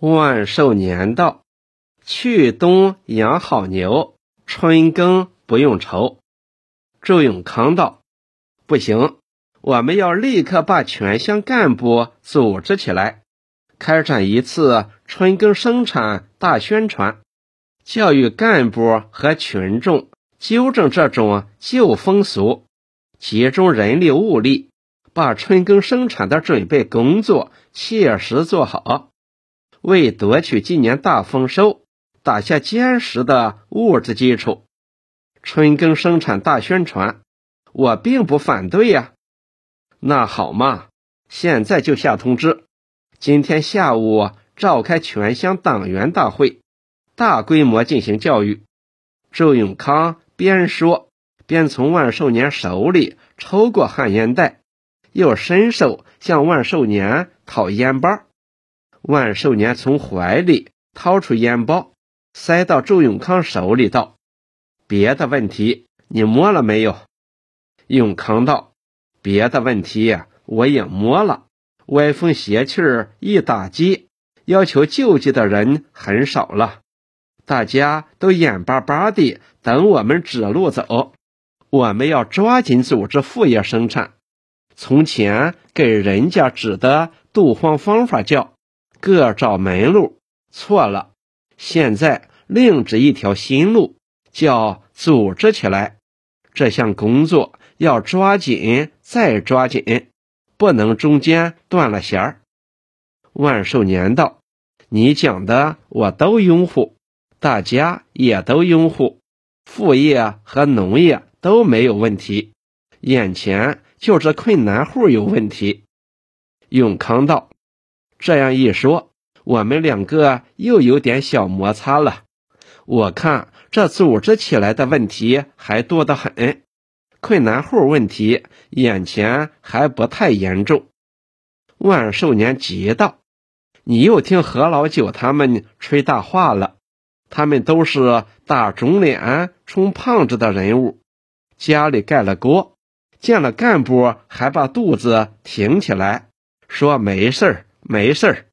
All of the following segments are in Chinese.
万寿年到，去冬养好牛，春耕不用愁。周永康道：“不行，我们要立刻把全乡干部组织起来，开展一次春耕生产大宣传，教育干部和群众纠正这种旧风俗，集中人力物力，把春耕生产的准备工作切实做好。”为夺取今年大丰收打下坚实的物质基础，春耕生产大宣传，我并不反对呀。那好嘛，现在就下通知，今天下午召开全乡党员大会，大规模进行教育。周永康边说边从万寿年手里抽过旱烟袋，又伸手向万寿年讨烟包。万寿年从怀里掏出烟包，塞到周永康手里，道：“别的问题你摸了没有？”永康道：“别的问题我也摸了，歪风邪气儿一打击，要求救济的人很少了，大家都眼巴巴地等我们指路走。我们要抓紧组织副业生产。从前给人家指的杜荒方法叫。”各找门路，错了。现在另指一条新路，叫组织起来。这项工作要抓紧再抓紧，不能中间断了弦儿。万寿年道：“你讲的我都拥护，大家也都拥护，副业和农业都没有问题，眼前就是困难户有问题。”永康道。这样一说，我们两个又有点小摩擦了。我看这组织起来的问题还多得很，困难户问题眼前还不太严重。万寿年急道：“你又听何老九他们吹大话了？他们都是打肿脸充胖子的人物，家里盖了锅，见了干部还把肚子挺起来，说没事儿。”没事儿，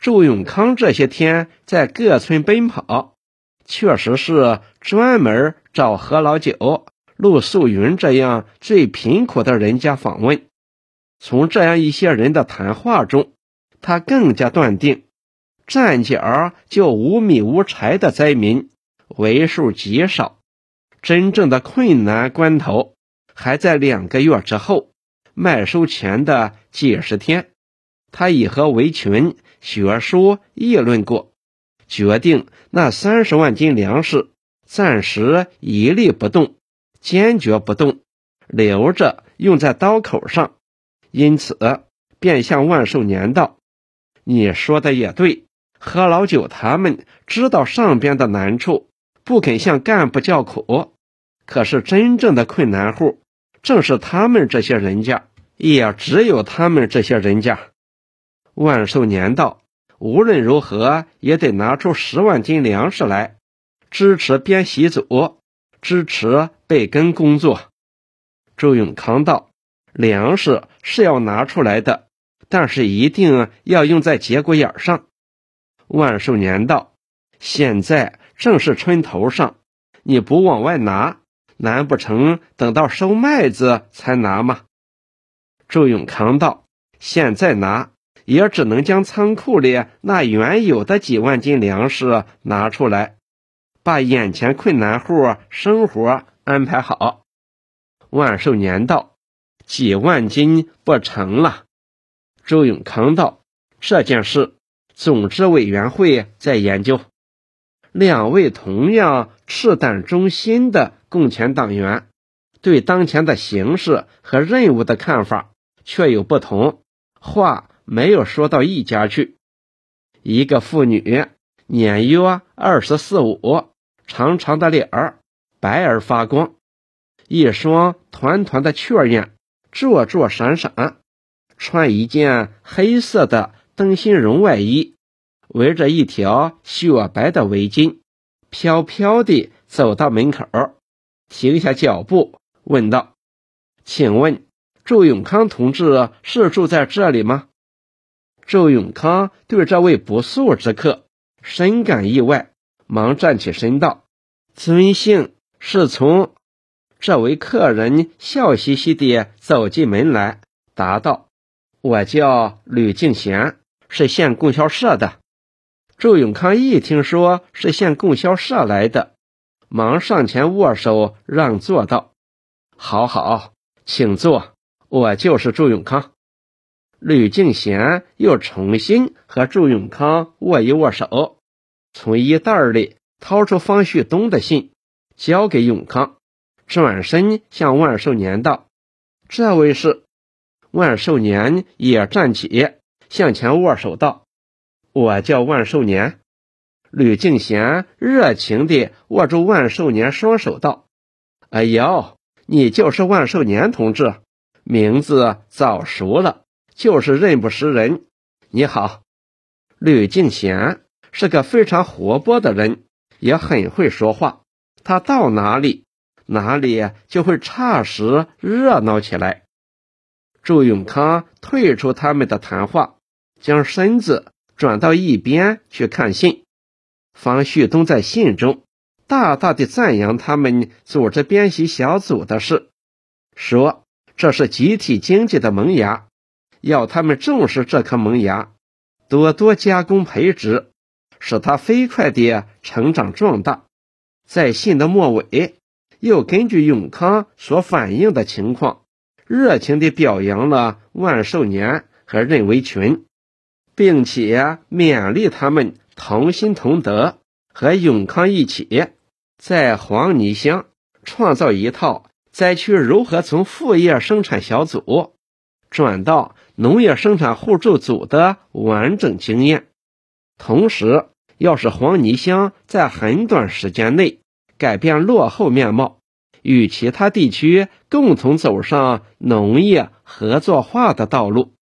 周永康这些天在各村奔跑，确实是专门找何老九、陆素云这样最贫苦的人家访问。从这样一些人的谈话中，他更加断定，站脚就无米无柴的灾民为数极少，真正的困难关头还在两个月之后，麦收前的几十天。他已和围群学书议论过，决定那三十万斤粮食暂时一粒不动，坚决不动，留着用在刀口上。因此，便向万寿年道：“你说的也对，何老九他们知道上边的难处，不肯向干部叫苦。可是真正的困难户，正是他们这些人家，也只有他们这些人家。”万寿年道：“无论如何也得拿出十万斤粮食来，支持编习组，支持备耕工作。”周永康道：“粮食是要拿出来的，但是一定要用在节骨眼上。”万寿年道：“现在正是春头上，你不往外拿，难不成等到收麦子才拿吗？”周永康道：“现在拿。”也只能将仓库里那原有的几万斤粮食拿出来，把眼前困难户生活安排好。万寿年道：“几万斤不成了。”周永康道：“这件事，总支委员会在研究。”两位同样赤胆忠心的共产党员，对当前的形势和任务的看法却有不同。话。没有说到一家去。一个妇女，年约二十四五，长长的脸儿，白而发光，一双团团的雀眼，灼灼闪闪，穿一件黑色的灯芯绒外衣，围着一条雪白的围巾，飘飘地走到门口，停下脚步，问道：“请问，祝永康同志是住在这里吗？”周永康对这位不速之客深感意外，忙站起身道：“尊姓？是从？”这位客人笑嘻嘻地走进门来，答道：“我叫吕敬贤，是县供销社的。”周永康一听说是县供销社来的，忙上前握手让座道：“好好，请坐，我就是周永康。”吕敬贤又重新和祝永康握一握手，从衣袋里掏出方旭东的信，交给永康。转身向万寿年道：“这位是。”万寿年也站起，向前握手道：“我叫万寿年。”吕敬贤热情地握住万寿年双手道：“哎呦，你就是万寿年同志，名字早熟了，就是认不识人。你好。”吕敬贤是个非常活泼的人，也很会说话，他到哪里。哪里就会霎时热闹起来。祝永康退出他们的谈话，将身子转到一边去看信。方旭东在信中大大的赞扬他们组织编习小组的事，说这是集体经济的萌芽，要他们重视这颗萌芽，多多加工培植，使它飞快地成长壮大。在信的末尾。又根据永康所反映的情况，热情地表扬了万寿年和任维群，并且勉励他们同心同德，和永康一起在黄泥乡创造一套灾区如何从副业生产小组转到农业生产互助组的完整经验。同时，要使黄泥乡在很短时间内。改变落后面貌，与其他地区共同走上农业合作化的道路。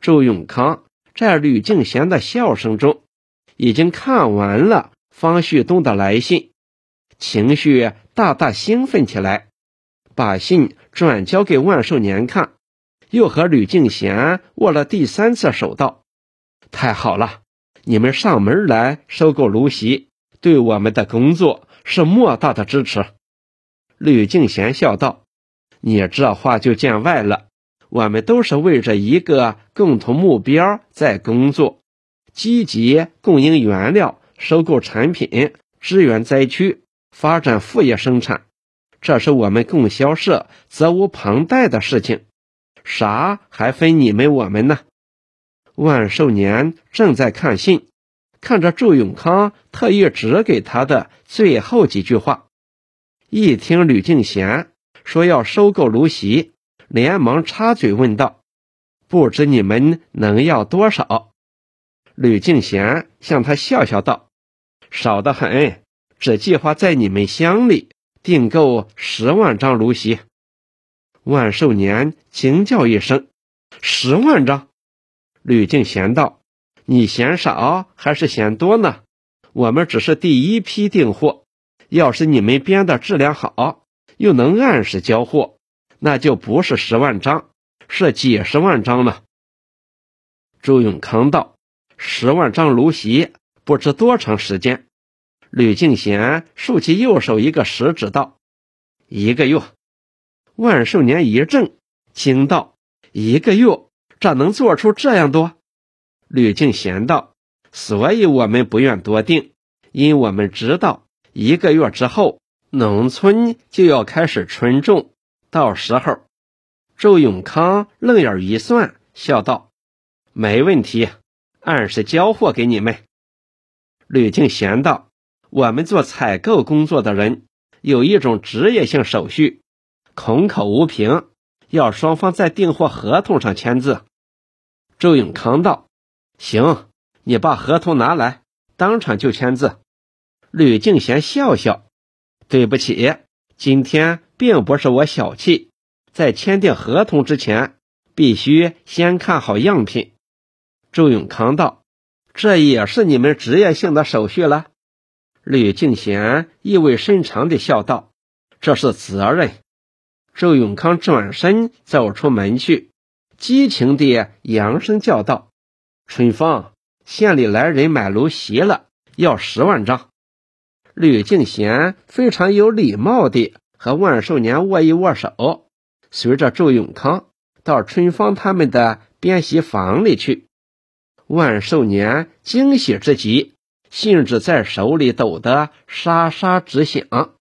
周永康在吕敬贤的笑声中，已经看完了方旭东的来信，情绪大大兴奋起来，把信转交给万寿年看，又和吕敬贤握了第三次手，道：“太好了，你们上门来收购芦席，对我们的工作。”是莫大的支持，吕敬贤笑道：“你这话就见外了。我们都是为着一个共同目标在工作，积极供应原料、收购产品、支援灾区、发展副业生产，这是我们供销社责无旁贷的事情。啥还分你们我们呢？”万寿年正在看信。看着祝永康特意指给他的最后几句话，一听吕敬贤说要收购芦席，连忙插嘴问道：“不知你们能要多少？”吕敬贤向他笑笑道：“少得很，只计划在你们乡里订购十万张芦席。”万寿年惊叫一声：“十万张！”吕敬贤道。你嫌少还是嫌多呢？我们只是第一批订货，要是你们编的质量好，又能按时交货，那就不是十万张，是几十万张了。周永康道：“十万张芦席，不知多长时间？”吕敬贤竖起右手一个食指道：“一个月。”万寿年一怔，惊道：“一个月，这能做出这样多？”吕敬贤道：“所以我们不愿多定，因我们知道一个月之后农村就要开始春种，到时候。”周永康愣眼一算，笑道：“没问题，按时交货给你们。”吕敬贤道：“我们做采购工作的人有一种职业性手续，空口无凭，要双方在订货合同上签字。”周永康道。行，你把合同拿来，当场就签字。吕敬贤笑笑：“对不起，今天并不是我小气，在签订合同之前，必须先看好样品。”周永康道：“这也是你们职业性的手续了。”吕敬贤意味深长地笑道：“这是责任。”周永康转身走出门去，激情地扬声叫道。春芳，县里来人买楼席了，要十万张。吕敬贤非常有礼貌地和万寿年握一握手，随着周永康到春芳他们的编席房里去。万寿年惊喜之极，信纸在手里抖得沙沙直响。